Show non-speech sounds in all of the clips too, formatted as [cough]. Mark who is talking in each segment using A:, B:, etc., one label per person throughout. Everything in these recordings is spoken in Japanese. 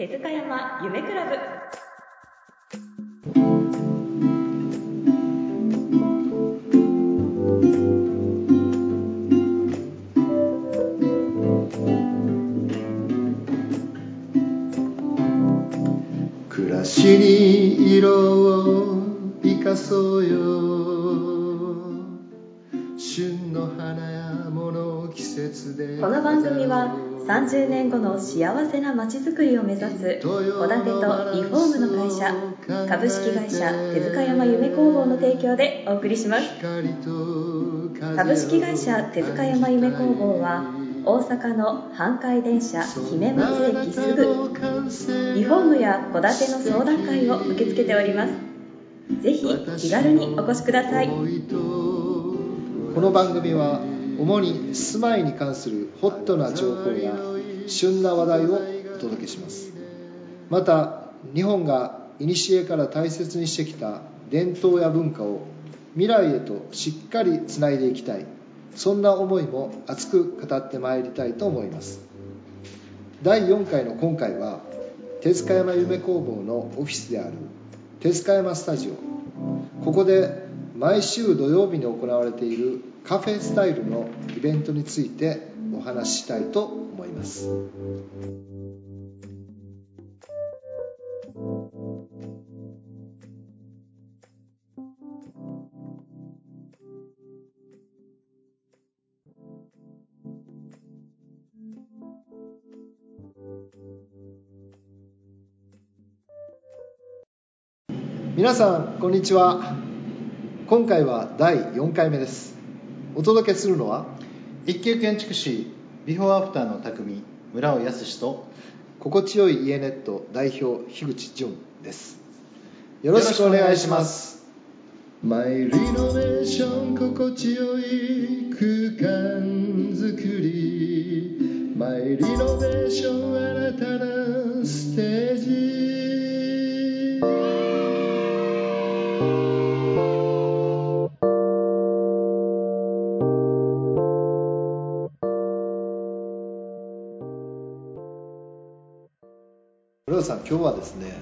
A: 手塚山夢クラブ。
B: 暮らしに色を生かそうよ。旬の花や物を季節で
A: この番組は30年後の幸せな街づくりを目指す戸建てとリフォームの会社株式会社手塚山夢工房の提供でお送りします。株式会社手塚山夢工房は大阪の阪海電車姫松駅すぐ。リフォームや戸建ての相談会を受け付けております。ぜひ気軽にお越しください。
B: この番組は主に住まいに関するホットな情報や旬な話題をお届けします。また日本が古から大切にしてきた伝統や文化を未来へとしっかりつないでいきたい。そんな思いも熱く語ってまいりたいと思います。第4回の今回は手塚山夢工房のオフィスである手塚山スタジオ。ここで毎週土曜日に行われているカフェスタイルのイベントについてお話ししたいと思います。皆さんこんにちは。今回は第4回目です。お届けするのは
C: 一級建築士ビフォーアフターの匠村尾康と
B: 心地よい家ネット代表樋口淳です。よろしくお願いします。マイリノベーション心地よい空間づくり。マイリノベーション村尾さん今日はですね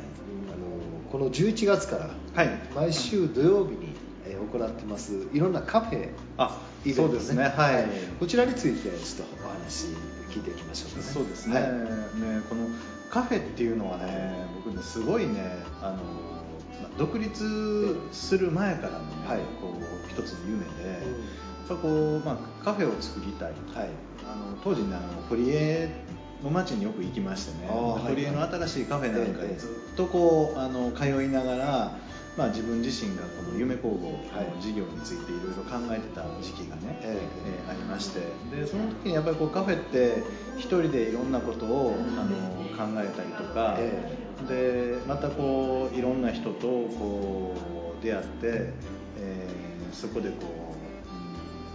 B: あのこの11月から
C: はい。
B: 毎週土曜日にえー行ってますいろんなカフェ
C: あ
B: イベント
C: そうですね。はい、
B: こちらについてちょっとお話聞いていきましょうかね。
C: そうですね,、
B: はい。
C: ねこのカフェっていうのはね僕ねすごいねあの、まあ独立する前からのね、
B: はい。
C: こう一つの夢で、やっぱこう、まあ、カフェを作りたい、
B: はい。
C: あの当時ねあの堀江の町によく行きましてね。堀江の新しいカフェなんか
B: ええ
C: にずっとこうあの通いながら、まあ、自分自身がこの夢工房
B: はい。
C: の事業についていろいろ考えてた時期がね、
B: え
C: え。ーありまして。でその時にやっぱりこうカフェって一人でいろんなことをあの考えたりとか、
B: え
C: でまたこういろんな人とこう出会って、えーそこでこう、うん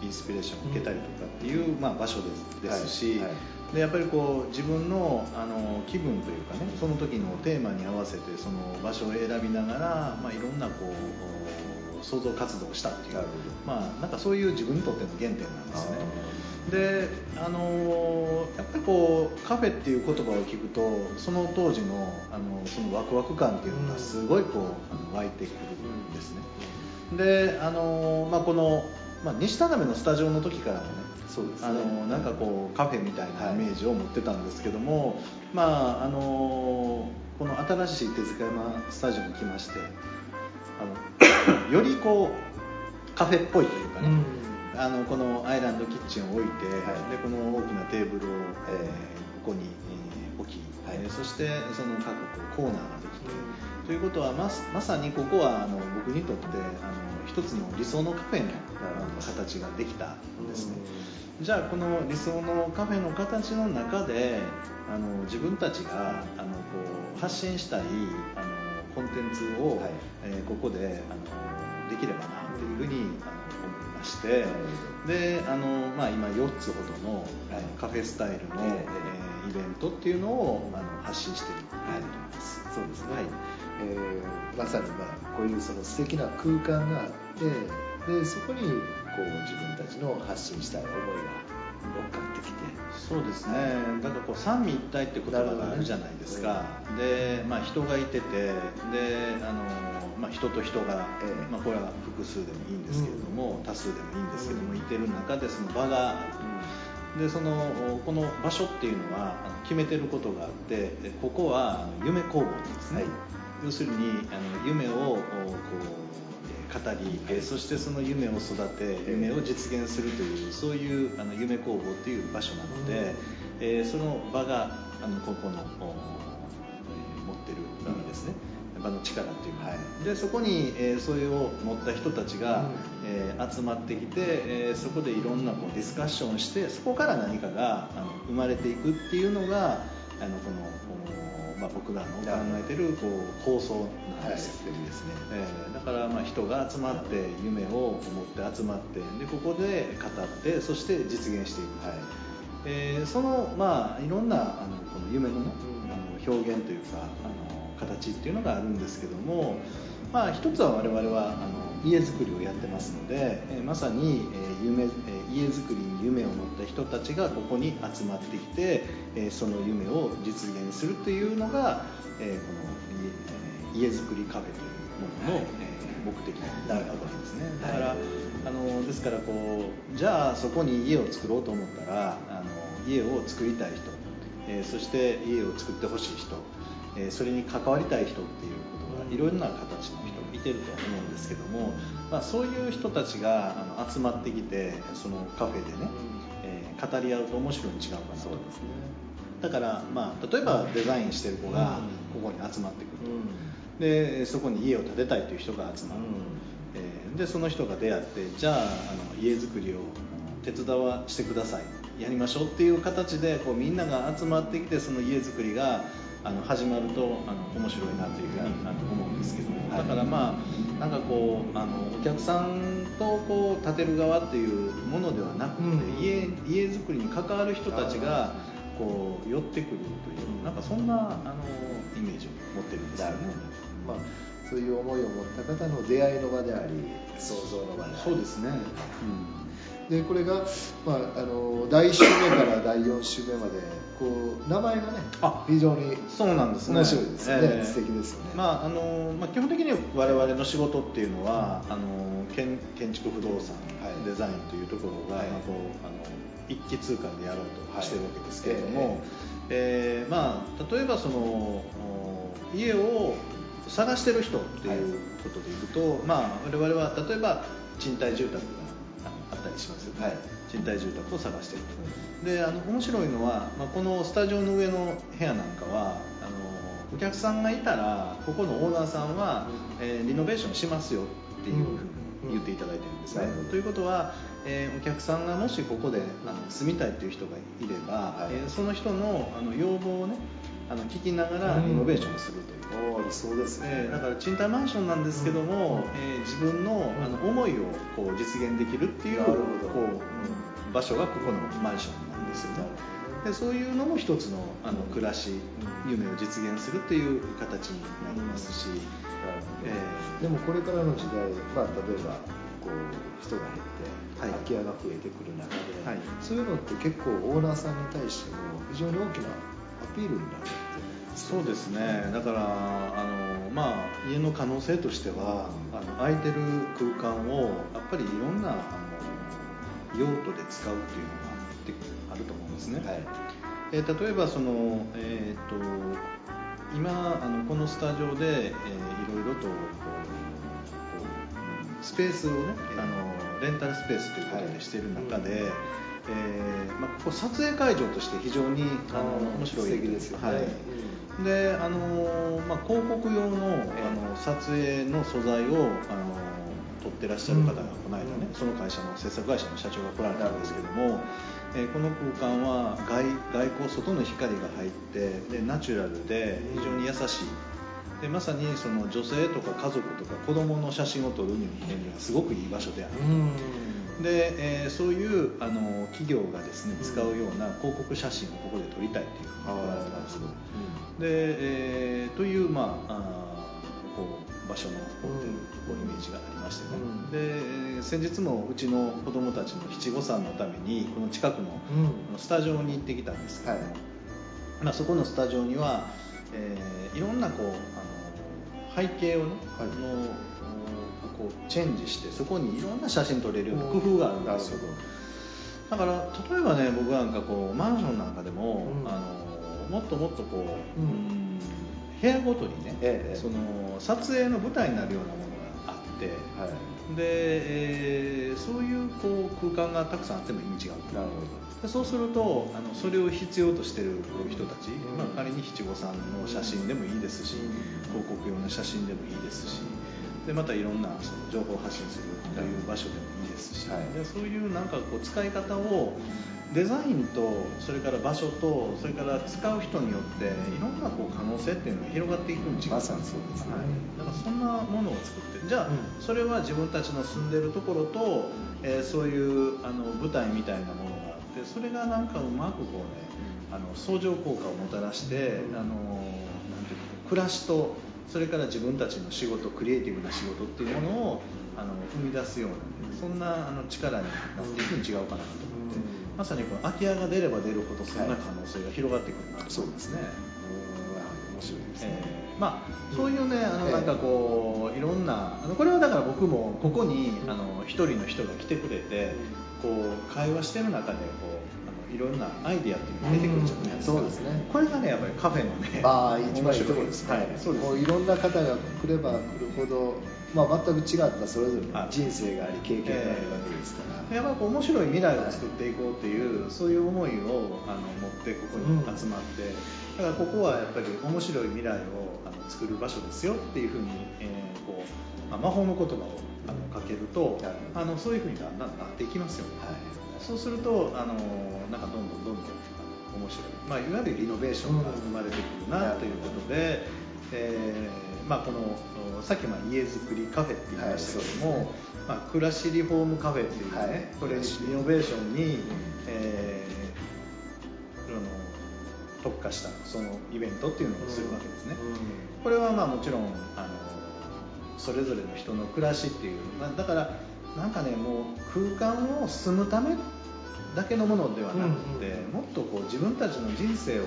C: インスピレーションを受けたりとかっていう、まあ、場所ですですし、
B: はいはい
C: でやっぱりこう自分のあの気分というかねその時のテーマに合わせてその場所を選びながら、まあ、いろんなこう創造活動をしたっていうまあ、なんかそういう自分にとっての原点なんですね。であのやっぱりこうカフェっていう言葉を聞くとその当時のあのそのワクワク感っていうのがすごいこうあの湧いてくるんですね。であの、まあ、この、まあ、西田辺のスタジオの時からもね
B: そうですね。
C: あのなんかこうカフェみたいなイメージを持ってたんですけども、まああのこの新しい手塚山スタジオに来ましてあの [coughs] よりこうカフェっぽいというかね、あのこのアイランドキッチンを置いて、
B: はい。
C: でこの大きなテーブルを、えーここに、えー置き、
B: はい。
C: えーそしてその各コーナーができて、ということはままさにここはあの僕にとってあの一つの理想のカフェの形ができたんですね。じゃあこの理想のカフェの形の中であの自分たちがあのこう発信したいあのコンテンツを、
B: はい。
C: えーここであのできればなというふうにあの思いまして。であの、まあ、今4つほどの,、あのカフェスタイルの、
B: え
C: え。ーイベントっていうのをあの発信しているということです。
B: そうですね、
C: はい
B: えーまさに、まあ、こういうその素敵な空間があってでそこにこう自分たちの発信したい思いがかってきて。
C: そうですね、だからこう三位一体って言葉があるじゃないですか、で、まあ、人がいててであの、まあ、人と人が、
B: ええ。
C: まあ、これは複数でもいいんですけれども、多数でもいいんですけども、いてる中でその場があると。でそのこの場所っていうのは決めてることがあってでここは夢工房なんですね、
B: はい
C: 要するにあの夢をこうえー語り、えーそしてその夢を育て夢を実現するというそういうあの夢工房という場所なので、えーその場があのここの、おえー持ってる意味ですね、場の力というか、
B: は。い。
C: でそこに、えーそれを持った人たちが、
B: うん。
C: えー集まってきて、えーそこでいろんなこうディスカッションをしてそこから何かがあの生まれていくっていうのがあのこの、おまあ、僕らの考えてるこう構想なんですよ、
B: はい。ですね
C: えーだからまあ人が集まって夢を持って集まってでここで語ってそして実現していく、
B: はい。
C: えーそのまあいろんなあのこの夢のね、
B: うん。
C: あの表現というかあの形っていうのがあるんですけどもまあ一つは我々はあの家づくりをやってますので、えーまさに、えー夢えー家づくりに夢を持った人たちがここに集まってきて、えーその夢を実現するというのが、えーこの家,、えー家づくりカフェというものの、えー目的になるわけですね。だから、あのですからこうじゃあそこに家を作ろうと思ったらあの家を作りたい人、えーそして家を作ってほしい人、えーそれに関わりたい人っていうことがいろんな形の人がいてると思うんですけども、まあ、そういう人たちがあの集まってきてそのカフェでね、えー語り合うと面白いに違うかなと。
B: そうですね。
C: だから、まあ、例えばデザインしてる子が
B: うん。
C: ここに集まってくると、
B: うん。
C: でそこに家を建てたいという人が集まる、
B: うん。
C: えーでその人が出会ってじゃああの家づくりを手伝わしてください。やりましょうっていう形でこうみんなが集まってきてその家づくりがあの始まるとあの面白いなというふうにあの思うんですけども、
B: はい。
C: だからまあなんかこうあのお客さんとこう建てる側っていうものではなくて、
B: うん。
C: 家家づくりに関わる人たちがこう寄ってくるというなんかそんなあのイメージを持ってるんですよね。
B: まあ、そういう思いを持った方の出会いの場であり創造の場であり。
C: そうですね、
B: でこれが、まあ、あの第1週目から第4週目までこう名前がね
C: あ
B: 非常に
C: そうなんですね。
B: 面白いですよね、
C: ええ。
B: 素敵ですよね、
C: まああのまあ、基本的に我々の仕事っていうのは、あの建建築不動産、
B: はい
C: デザインというところが、
B: はい。
C: まあ、こうあの一気通貫でやろうとしてるわけですけれど
B: はい。
C: も、ええまあ、例えばそのお家を探してる人っていうことでいうと、まあ、我々は例えば賃貸住宅がったりします
B: はい。
C: 賃貸住宅を探してると、であの面白いのは、まあ、このスタジオの上の部屋なんかはあのお客さんがいたらここのオーナーさんは、えーリノベーションしますよっていうふうに言っていただいてるんですね、
B: うん。
C: ということは、えーお客さんがもしここであの住みたいという人がいれば、
B: はい。
C: えーその人のあの要望をねあの聞きながら
B: うん。
C: リノベーションするという。
B: おーそうですね、
C: えーだから賃貸マンションなんですけども、えー自分のあの思いをこう実現できるっていうこう場所がここのマンションなんですよね。でそういうのも一つのあの暮らし、夢を実現するっていう形になりますし、え
B: でもこれからの時代、まあ、例えばこう人が減って、
C: はい。
B: 空き家が増えてくる中で、
C: はい。
B: そういうのって結構オーナーさんに対しても非常に大きなアピールになる。って
C: そうですね。だからあの、まあ、家の可能性としてはあの空いてる空間をやっぱりいろんなあの用途で使うっていうのがあってあると思うんですね。
B: はい。
C: えー例えばその、えー、と今あのこのスタジオで、えーいろいろとこうスペースをねあのレンタルスペースということでしている中で、えーまあ、ここ撮影会場として非常にあの面白い。
B: 素敵ですよね。
C: はい。であのまあ、広告用のあの撮影の素材をあの撮ってらっしゃる方がこの間ね、
B: うん。
C: その会社の制作会社の社長が来られたんですけども、えーこの空間は外外光外の光が入ってでナチュラルで非常に優しい。でまさにその女性とか家族とか子供の写真を撮るにはすごくいい場所である
B: うん
C: で、えーそういうあの企業がですね使うような広告写真をここで撮りたいっていうふうに
B: ああなる
C: 言われたんです。
B: ほど、
C: で、えーという、まあ、あーこう場所のこうイメージがありましてね、
B: うん。
C: で先日もうちの子供たちの七五三のためにこの近くの
B: うん。
C: スタジオに行ってきたんですけど。も、
B: はい。
C: まあ、そこのスタジオには、えーいろんなこうあの背景をね、
B: はい。
C: あのこうチェンジしてそこにいろんな写真撮れるような工夫があるんですよ。だから例えばね僕なんかこうマンションなんかでも、
B: うん。
C: あのもっともっとこう、
B: うん。
C: うん部屋ごとにね、
B: ええ
C: その撮影の舞台になるようなものがあって、
B: はい。
C: で、えーそういうこう空間がたくさんあっても意味違うと。
B: なるほ
C: でそうするとあのそれを必要としてる人たち、
B: うん。
C: まあ、仮に七五三の写真でもいいですし、
B: うん。
C: 広告用の写真でもいいですしでまたいろんなその情報を発信するという場所でもいいですし、
B: はい。
C: でそういうなんかこう使い方をデザインとそれから場所とそれから使う人によっていろんなこう可能性っていうのが広がっていくん違う
B: まさにそうですね。
C: はい、だからそんなものを作ってじゃあ、
B: うん。
C: それは自分たちの住んでるところと、えーそういうあの舞台みたいなものがあってそれがなんかうまくこうねあの相乗効果をもたらして、
B: うん。
C: あのなんていうか暮らしとそれから自分たちの仕事クリエイティブな仕事っていうものをあの生み出すようなね、そんなあの力になっていくに違うかなと思って、
B: うん。
C: まさにこの空き家が出れば出るほどそんな可能性が広がってくるなと。
B: そうで
C: すすね。
B: うん。面白いですね、
C: えー。まあ、そういうねあの
B: ええ。
C: なんかこういろんなあのこれはだから僕もここにあの一人の人が来てくれてこう会話してる中でこういろんなアイディアっていうのが出てくるじゃないですか、
B: うんそうですね。
C: これがねやっぱりカフェのね
B: まあ一番いいところ
C: 面
B: ですね、
C: はい。そうです
B: もういろんな方が来れば来るほど、まあ、全く違ったそれぞれの人生があり経験があるわけですから、
C: やっぱり面白い未来を作っていこうっていうそういう思いをあの持ってここに集まって、だからここはやっぱり面白い未来をあの作る場所ですよっていうふうに、えーこうまあ魔法の言葉をあのかけると
B: なるほど
C: あのそういうふうにだんだんなっていきますよね、
B: はい
C: そうするとあのなんかどんどんどんどん面白い、まあ、いわゆるリノベーションが生まれてくるなということで、えーまあ、このおさっきまあ家づくりカフェって言いましたけども、
B: はいそうです
C: まあ、暮らしリフォームカフェっていうね、
B: はい。
C: これリノベーションに、えーあの特化したそのイベントっていうのをするわけですね、これはまあもちろんあのそれぞれの人の暮らしっていう、まあ、だからなんかねもう空間を住むためだけのものではなくて、
B: うん
C: もっとこう自分たちの人生を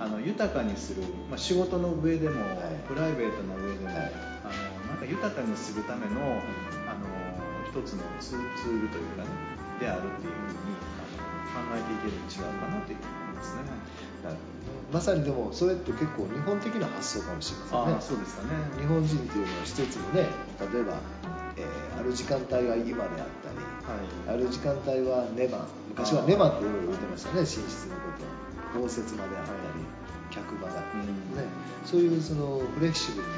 C: あの豊かにする、まあ、仕事の上でも、
B: はい。
C: プライベートな上でも、
B: はい。
C: あのなんか豊かにするためのあの一つのツールというかねであるっていうふうにあの考えていけると違うかなというふうに思いますね。
B: なるほど。ねまさにでもそれって結構日本的な発想かもしれませんね。
C: ああそうですかね。
B: 日本人っていうのは一つのね例えば、る時間帯が今であったり、
C: はい。
B: ある時間帯はネマ昔はネマって言ってましたね寝室のこと応接間であったり、客場だったり
C: うん。
B: ね、そういうそのフレキシブルに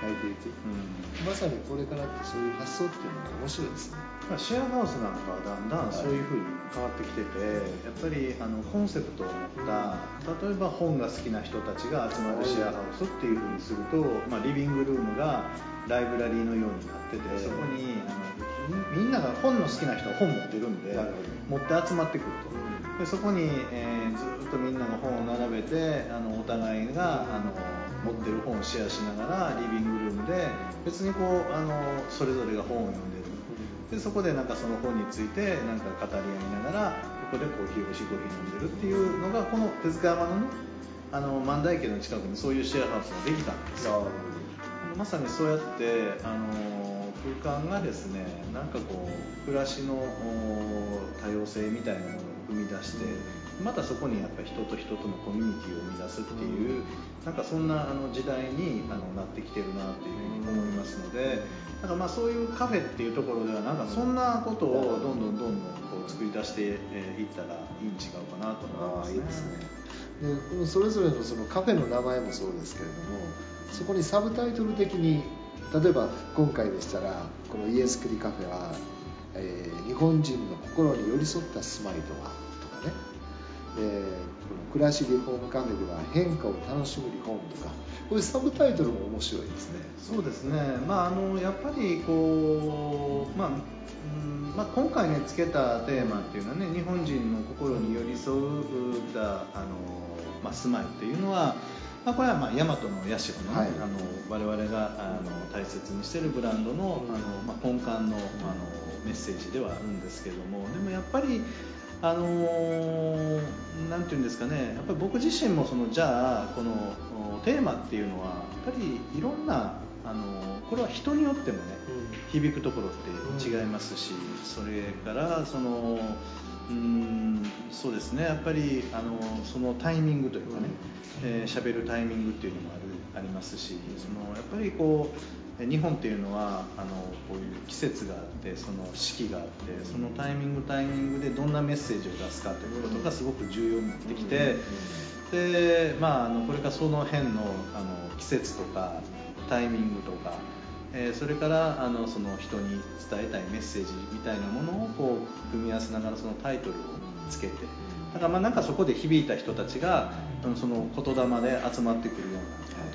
B: 変えていく、
C: うん。
B: まさにこれからってそういう発想っていうのが面白いですね。
C: まあシェアハウスなんかはだんだんそういう風に変わってきてて、やっぱりあのコンセプトを持った例えば本が好きな人たちが集まるシェアハウスっていう風にすると、まあ、リビングルームがライブラリーのようになってて、
B: ええ。
C: そこにあのみみんなが本の好きな人は本持ってるんで持って集まってくると。でそこに、えーずっとみんなが本を並べてあのお互いがあの持ってる本をシェアしながらリビングルームで別にこうあのそれぞれが本を読んでる。でそこでなんかその本についてなんか語り合いながらここでコーヒー美味しいコーヒー飲んでるっていうのがこの手塚山のねあの万代家の近くにそういうシェアハウスができたんですよまさにそうやってあの空間がですねなんかこう暮らしのお多様性みたいなものを生み出してまたそこにやっぱり人と人とのコミュニティを生み出すっていうなんかそんなあの時代にあのなってきてるなっていうふうに思いますのでだからまあそういうカフェっていうところではなんかそんなことをどんどんどんどんこう作り出してえーいったらいいん違うかなと思いますね。
B: いいですね。それぞれのそのカフェの名前もそうですけれどもそこにサブタイトル的に例えば今回でしたらこの「家づくりカフェは」えー日本人の心に寄り添った住まいとは」とかね。でこの「暮らしリフォームカフェでは変化を楽しむリフォーム」とか。こういうサブタイトルも面白いですね。
C: そうですね、まあ、あのやっぱりこう、まあうんまあ、今回ねつけたテーマっていうのはね日本人の心に寄り添ったあの、まあ、住まいっていうのはまあ、これはまあ大和の社の,、
B: はい。
C: あの我々があの大切にしているブランドのあの、まあ、根幹のあのメッセージではあるんですけどもでもやっぱりあのーなんていうんですかねやっぱり僕自身もそのじゃあこのおテーマっていうのはやっぱりいろんなあのこれは人によってもね響くところって違いますし、それからそのうーんそうですねやっぱりあのそのタイミングというかねえー喋、るタイミングっていうのもあるありますしそのやっぱりこうえ日本っていうのはあのこういう季節があってその四季があってそのタイミングタイミングでどんなメッセージを出すかということがすごく重要になってきて、でまあ、あのこれからその辺のあの季節とかタイミングとか、えーそれからあのその人に伝えたいメッセージみたいなものをこう組み合わせながらそのタイトルをつけてだからまあなんかそこで響いた人たちがうんその言霊で集まってくるようなこ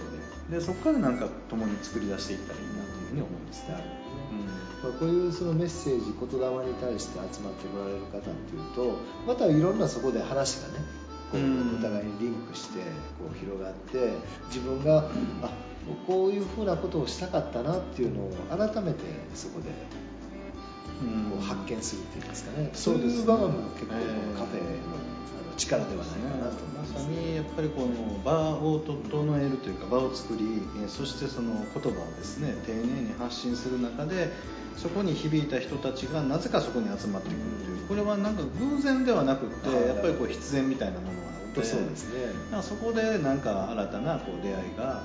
C: とででそこからなんか共に作り出していったらいいなというふうに思いますね。
B: まあ、こういうそのメッセージ言霊に対して集まってこられる方っていうとまたいろんなそこで話がねこう
C: うん。
B: お互いにリンクしてこう広がって自分があこういうふうなことをしたかったなっていうのを改めてそこで
C: うん。
B: こう発見するっていうんですかね、
C: そうですね。
B: いう場面も結構こ
C: ええ
B: のカフェの力ではないかなと思い
C: ま
B: ます
C: さにやっぱりこの場を整えるというか場を作りえーそしてその言葉をですね丁寧に発信する中でそこに響いた人たちがなぜかそこに集まってくるというこれはなんか偶然ではなくって
B: はい。
C: やっぱりこう必然みたいなもの
B: で
C: そこでなんか新たなこう出会いが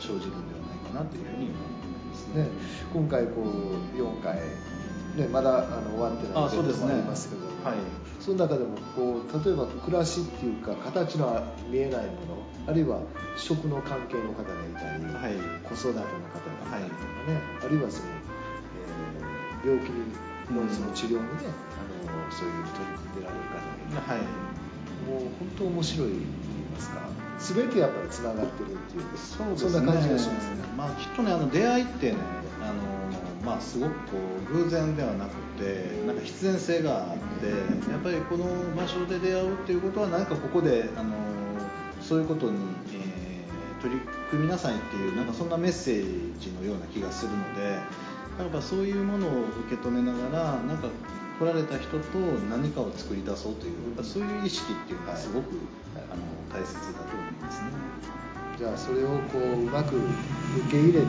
C: 生じるんではないかなというふうに思います
B: ね、今回こう4回、ね、まだあの終わってない
C: あそうですね。
B: イベントもありますけど。も
C: はい。
B: その中でもこう例えば暮らしっていうか形の見えないものあるいは食の関係の方がいたり、
C: はい。
B: 子育ての方がいたりとかね、あるいはその、えー病気のその治療にね、あのそういう取り組んでられる方がいたり、
C: はい
B: もう本当面白いと言いますか全てやっぱりつながってるっていう
C: そうね
B: そんな感じがしますね。
C: まあ、きっとねあの出会いってねあの、まあ、すごくこう偶然ではなくてなんか必然性があってやっぱりこの場所で出会うっていうことは何かここであのそういうことに、えー取り組みなさいっていうなんかそんなメッセージのような気がするのでやっぱそういうものを受け止めながらなんか来られた人と何かを作り出そうというやっぱそういう意識っていうのはすごく、あの大切だと思いますね。
B: じゃあそれをこううまく受け入れて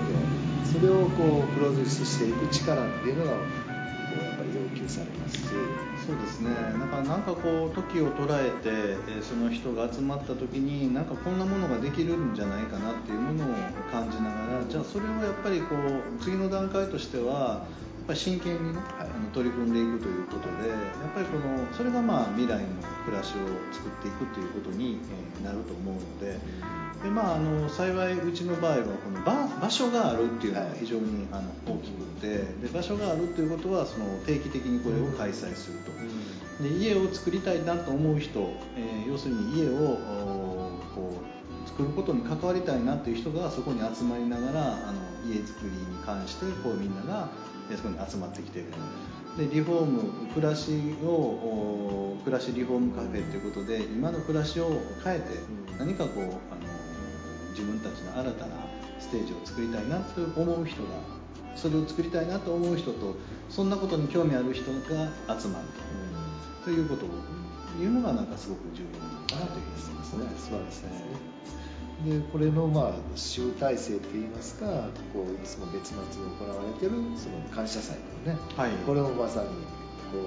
B: それをこうプロデュースしていく力っていうのがこうやっぱり要求されますし。
C: そうですね。だからなんかこう時を捉えて、えーその人が集まった時になんかこんなものができるんじゃないかなっていうものを感じながらじゃあそれをやっぱりこう次の段階としてはぱり真剣にね、
B: はい
C: あの取り組んでいくということでやっぱりこのそれがまあ未来の暮らしを作っていくということに、えなると思うので。でまあ、あの幸いうちの場合はこの場場所があるっていうのが非常にあの大きくてで場所があるということはその定期的にこれを開催するとで家を作りたいなと思う人、えー要するに家をこう作ることに関わりたいなという人がそこに集まりながらあの家づくりに関してこうみんながそこに集まってきているで。リフォーム暮らしをお暮らしリフォームカフェということで今の暮らしを変えて何かこうあの自分たちの新たなステージを作りたいなと思う人がそれを作りたいなと思う人とそんなことに興味ある人が集まると。ということをいうのがなんかすごく重要なのかなというふうに思いますね。
B: 素晴らしいですねでこれのまあ集大成っていいますかこういつも月末に行われてるその感謝祭のね、
C: はい。
B: これをまさにこ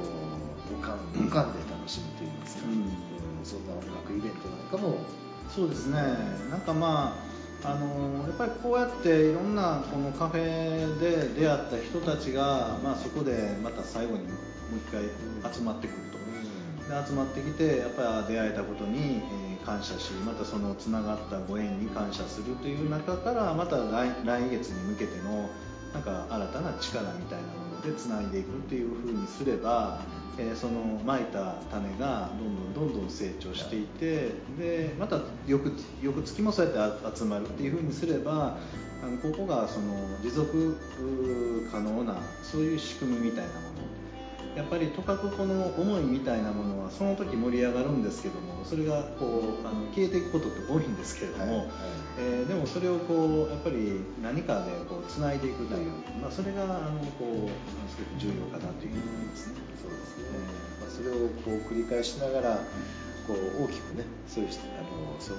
B: う五感五感で楽しむといいますか、
C: うん。
B: うんそんな音楽イベントなんかも。
C: そうですね。なんかまああのやっぱりこうやっていろんなこのカフェで出会った人たちが、まあ、そこでまた最後にもう一回集まってくると。で集まってきてやっぱり出会えたことに、えー感謝しまたそのつながったご縁に感謝するという中からまた来月に向けてのなんか新たな力みたいなものでつないでいくっていう風にすれば、えーそのまいた種がどんどんどんどん成長していてでまた翌翌月もそうやって集まるっていう風にすればあのここがその持続可能なそういう仕組みみたいなものやっぱりとかくこの思いみたいなものはその時盛り上がるんですけどもそれがこうあの消えていくことって多いんですけれども、はいはい、えー、でもそれをこうやっぱり何かでこうつないでいくという、まあ、それがあのこうすごく重要かなというふうに思いますね。
B: そうですね、まあ、それをこう繰り返しながらこう大きくねそういうあのその、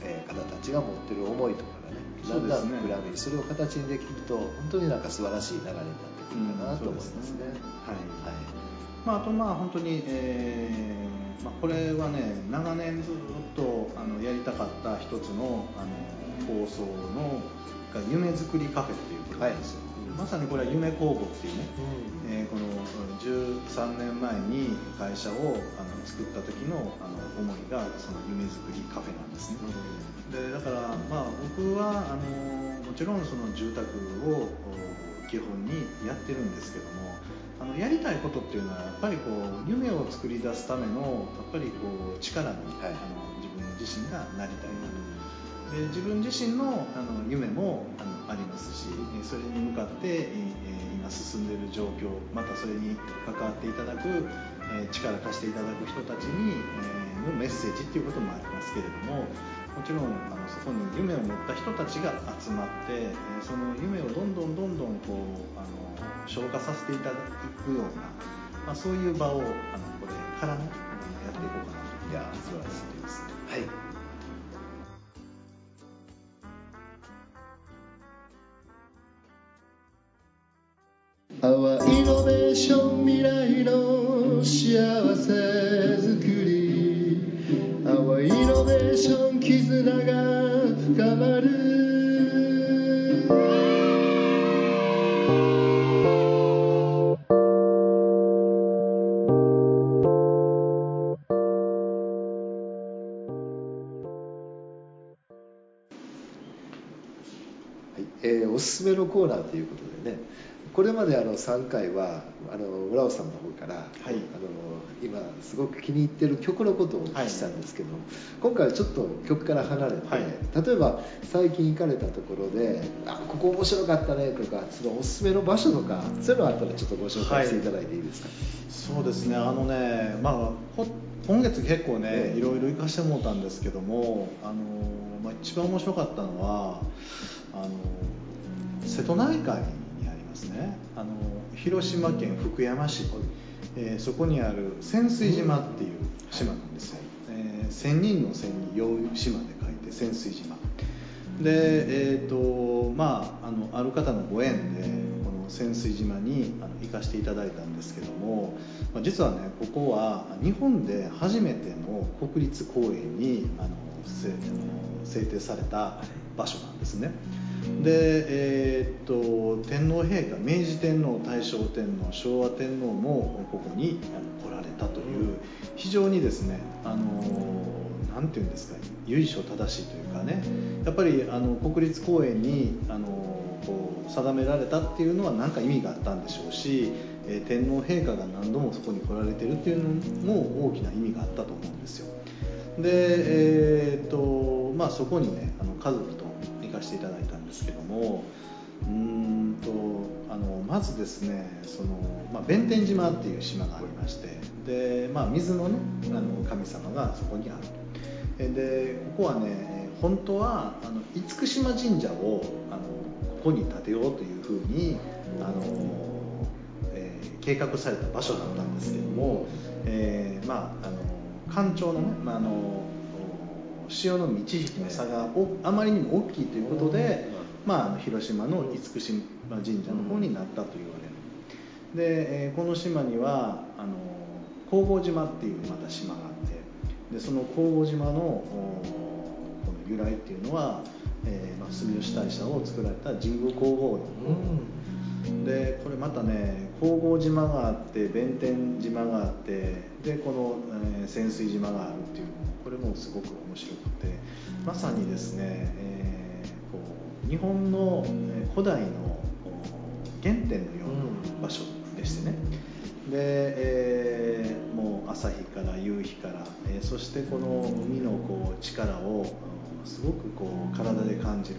B: えー、方たちが持ってる思いとかがねだんだん膨らみそれを形にできると本当になんか素晴らしい流れになってくるかなと思いますね。うん、すね。はい、はい。
C: まあ、あとまあ本当に、えーまあ、これはね長年ずっとあのやりたかった一つのあの放送の夢づくりカフェっていうことなんですよ、はい、まさにこれは夢工房っていうね、うん、えー、この13年前に会社をあの作った時のあの思いがその夢づくりカフェなんですね、うん、でだからまあ僕はあのもちろんその住宅を基本にやってるんですけどもあのやりたいことっていうのはやっぱりこう夢を作り出すためのやっぱりこう力に、はい、あの自分自身がなりたいなと。で自分自身のあの夢もあのありますしそれに向かって、え今進んでいる状況またそれに関わっていただく、え力貸していただく人たちに、えのメッセージっていうこともありますけれどももちろんあのそこに夢を持った人たちが集まって、えその夢をどんどんどんどんこうあの消化させていただくような、まあ、そういう場をあのこれからねやっていこうかなと。いや素晴らしいです。はい。
B: 淡いイノベーション未来の幸せこれまであの3回はあの村尾さんの方から、はい、あの今すごく気に入ってる曲のことをお聞きしたんですけど、はい、今回はちょっと曲から離れて、はい、例えば最近行かれたところで「あここ面白かったね」とかそのおすすめの場所とかそういうのあったらちょっとご紹介していただいていいですか、
C: そうですね。あのねまあ今月結構ね、いろいろ行かしてもらったんですけどもあの、まあ、一番面白かったのはあの瀬戸内海にありますね。あの広島県福山市、えー、そこにある潜水島っていう島なんですよ、えー、千人の千に酔う島で書いて潜水島。でえっ、ー、とまああのある方のご縁でこの潜水島にあの行かせていただいたんですけども、まあ、実はねここは日本で初めての国立公園にあの制定された場所なんですね。で、えー、っと天皇陛下明治天皇大正天皇昭和天皇もここに来られたという非常にですねあのなんていうんですか由緒正しいというかねやっぱりあの国立公園にあのこう定められたっていうのは何か意味があったんでしょうし、えー、天皇陛下が何度もそこに来られてるっていうのも大きな意味があったと思うんですよ。でえー、っとまあそこにねあの家族とかせていただいたんですけどもうんとあのまずですねその、まあ、弁天島っていう島がありましてで、まあ、水の,、ね、あの神様がそこにあるでここはね本当はあの厳島神社をあのここに建てようというふうにあの、えー、計画された場所だったんですけども、えー、まああの干潮のね、まあ、あの潮の満ち引きの差があまりにも大きいということで、まあ、広島の厳島神社の方になったと言われる。で、えー、この島にはあの皇后島っていうまた島があってでその皇后島のこの由来っていうのは、えーまあ、住吉大社を作られた神宮皇后の、でこれまたね皇后島があって弁天島があってでこの、えー、潜水島があるっていうのこれもすごく面白くてまさにですね、えー、こう日本の古代の原点のような場所でしてね、で、えー、もう朝日から夕日から、えー、そしてこの海のこう力をすごくこう体で感じる。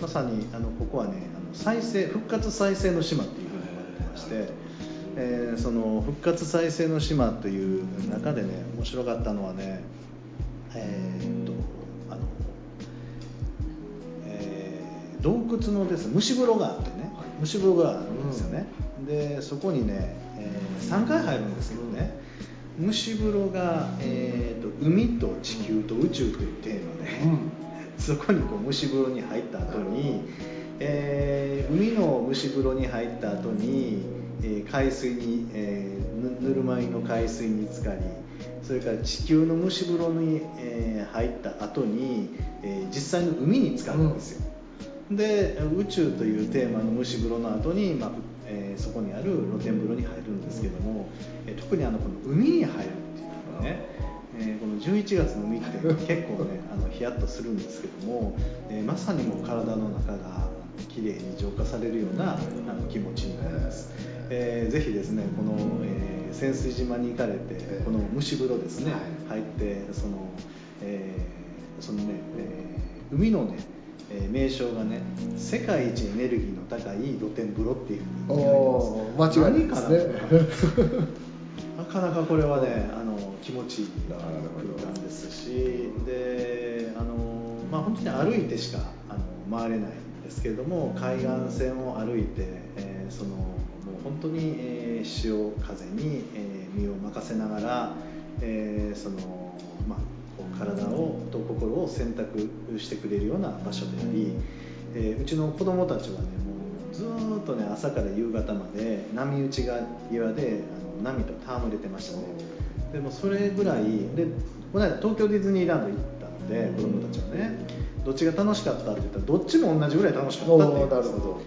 C: まさにあのここはねあの再生復活再生の島っていうふうに呼ばれてましてえーその復活再生の島という中でね面白かったのはねえーっとあの、えー洞窟のですね蒸し風呂があってね蒸し風呂があるんですよね、でそこにね、え3回入るんですけどね、蒸し風呂が、えーと海と地球と宇宙というテーマで、[laughs] そこにこう蒸し風呂に入った後に、えー海の蒸し風呂に入った後に、えー海水に、えーぬぬるま湯の海水に浸かりそれから地球の蒸し風呂に、えー入った後に、えー実際の海に浸かるんですよ、で宇宙というテーマの蒸し風呂の後に、まあえーそこにある露天風呂に入るんですけども、えー特にあのこの海に入るっていうのがね、えーこの11月の海って結構ね [laughs] あのヒヤッとするんですけども、えーまさにもう体の中がきれいに浄化されるようなあの気持ちになります、えーぜひですねこの、えー潜水島に行かれてこの蒸し風呂ですね、入ってその、えーそのね、えー海のねえー名称がね世界一エネルギーの高い露天風呂っていうふうに
B: おー
C: 書いてます。
B: 間違いないですね。
C: なかなかこれはねあの気持ちいい空間ですしであの、まあ、本当に歩いてしかあの回れないんですけれども海岸線を歩いて、えーその本当に、えー潮風に、えー身を任せながら、えーそのまあ、体をと心を選択してくれるような場所であり、えーうちの子供たちはねもうずっとね朝から夕方まで波打ちが岩であの波と戯れてましたね。でもそれぐらいでこの間東京ディズニーランド行ったので子供たちはねどっちが楽しかったって言ったらどっちも同じぐらい楽しかったって
B: おー
C: 言う。んです
B: なるほど。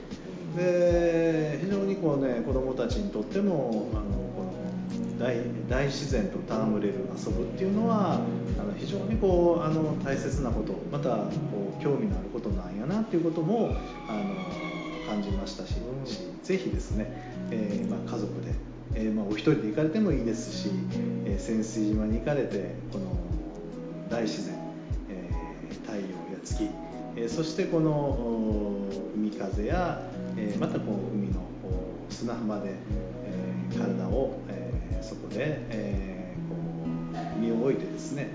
C: で非常にこうね子供たちにとってもあのこの大大自然と戯れる遊ぶっていうのはあの非常にこうあの大切なことまたこう興味のあることなんやなっていうこともあの感じましたし、
B: う
C: ぜひですね、えーまあ、家族で、えーまあ、お一人で行かれてもいいですし、えー潜水島に行かれてこの大自然、えー太陽や月、えーそしてこのお海風や、えーまたこう海のお砂浜で、えー体を、えーそこで、えーこう身を置いてですね、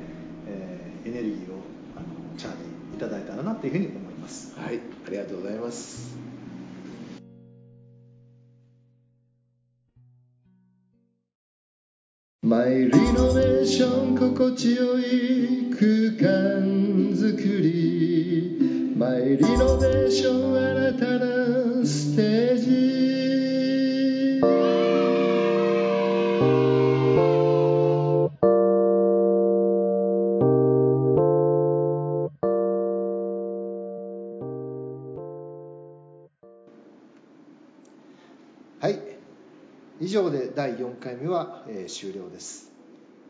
C: えーエネルギーをあのチャージいただいたらなというふうに思います。
B: はいありがとうございますマイリノベーション心地よい空間づくりマイリノベーション第4回目は、えー終了です。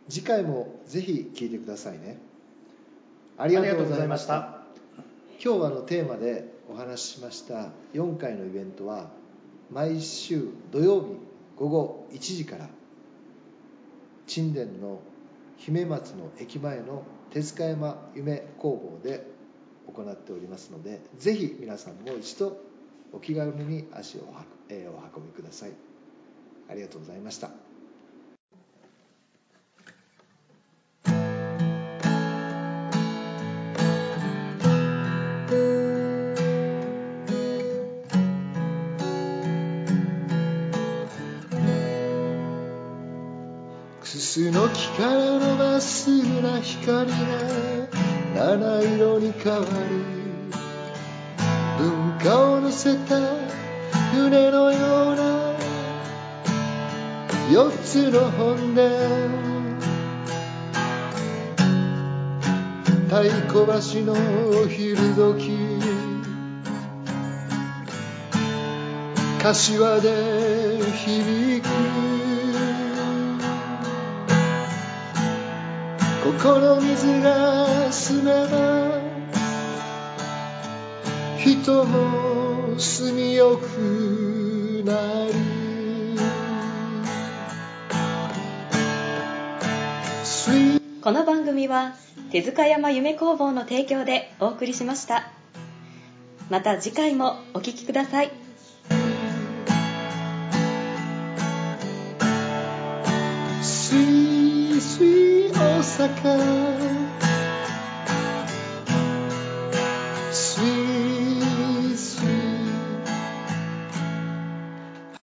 B: 次回もぜひ聞いてくださいね。ありがとうございました。今日はのテーマでお話ししました4回のイベントは毎週土曜日午後1時から沈殿の姫松の駅前の手塚山夢工房で行っておりますのでぜひ皆さんも一度お気軽に足をはえーお運びください。ありがとうございました。くすの木からのまっすぐな光が七色に変わり文化を乗せた四つの本殿太鼓橋のお昼時柏で響く。ここの水が澄めば人も住みよくなる。
A: この番組は手塚山夢工房の提供でお送りしました。また次回もお聴きください「
B: すいすい大阪」